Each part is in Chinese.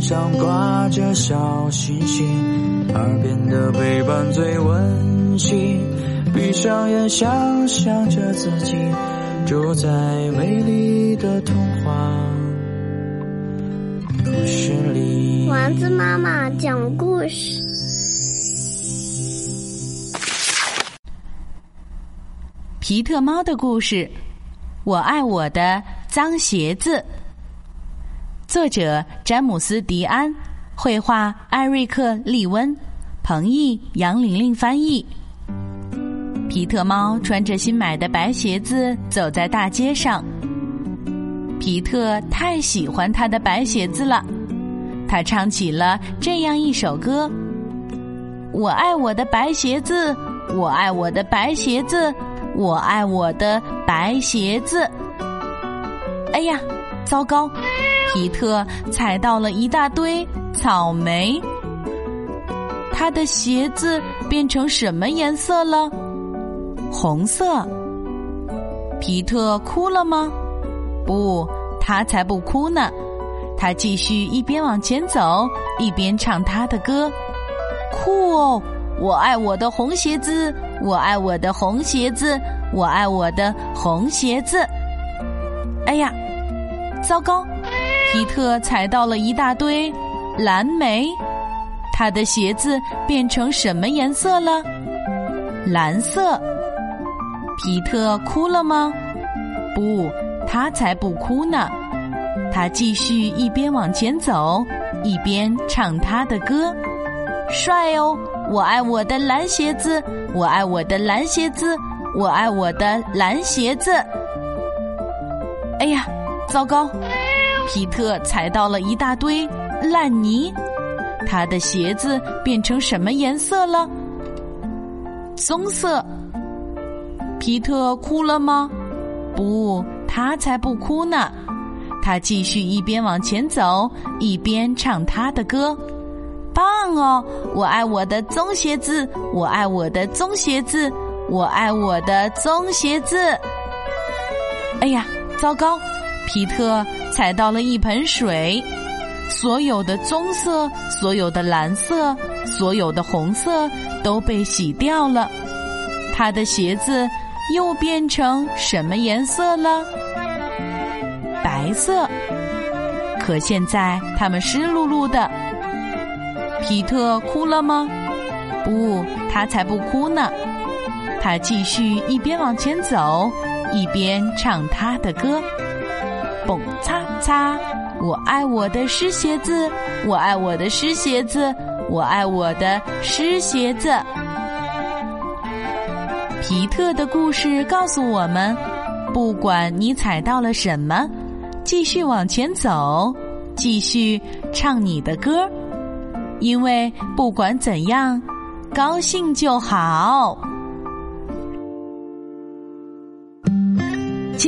上挂着小星星，耳边的陪伴最温馨。闭上眼，想象着自己住在美丽的童话故事里。丸子妈妈讲故事。皮特猫的故事，我爱我的脏鞋子。作者詹姆斯·迪安，绘画艾瑞克·利温，彭毅、杨玲玲翻译。皮特猫穿着新买的白鞋子走在大街上。皮特太喜欢他的白鞋子了，他唱起了这样一首歌：“我爱我的白鞋子，我爱我的白鞋子，我爱我的白鞋子。”哎呀，糟糕！皮特踩到了一大堆草莓。他的鞋子变成什么颜色了？红色。皮特哭了吗？不，他才不哭呢。他继续一边往前走，一边唱他的歌。酷哦！我爱我的红鞋子，我爱我的红鞋子，我爱我的红鞋子。哎呀，糟糕！皮特踩到了一大堆蓝莓。他的鞋子变成什么颜色了？蓝色。皮特哭了吗？不，他才不哭呢。他继续一边往前走，一边唱他的歌。帅哦！我爱我的蓝鞋子，我爱我的蓝鞋子，我爱我的蓝鞋子。哎呀，糟糕！皮特踩到了一大堆烂泥。他的鞋子变成什么颜色了？棕色。皮特哭了吗？不，他才不哭呢。他继续一边往前走，一边唱他的歌。棒哦！我爱我的棕鞋子，我爱我的棕鞋子，我爱我的棕鞋子。哎呀，糟糕！皮特踩到了一盆水，所有的棕色、所有的蓝色、所有的红色都被洗掉了。他的鞋子。又变成什么颜色了？白色。可现在它们湿漉漉的。皮特哭了吗？不，他才不哭呢。他继续一边往前走，一边唱他的歌。蹦擦擦，我爱我的湿鞋子，我爱我的湿鞋子，我爱我的湿鞋子。皮特的故事告诉我们：不管你踩到了什么，继续往前走，继续唱你的歌，因为不管怎样，高兴就好。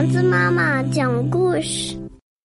丸子妈妈讲故事。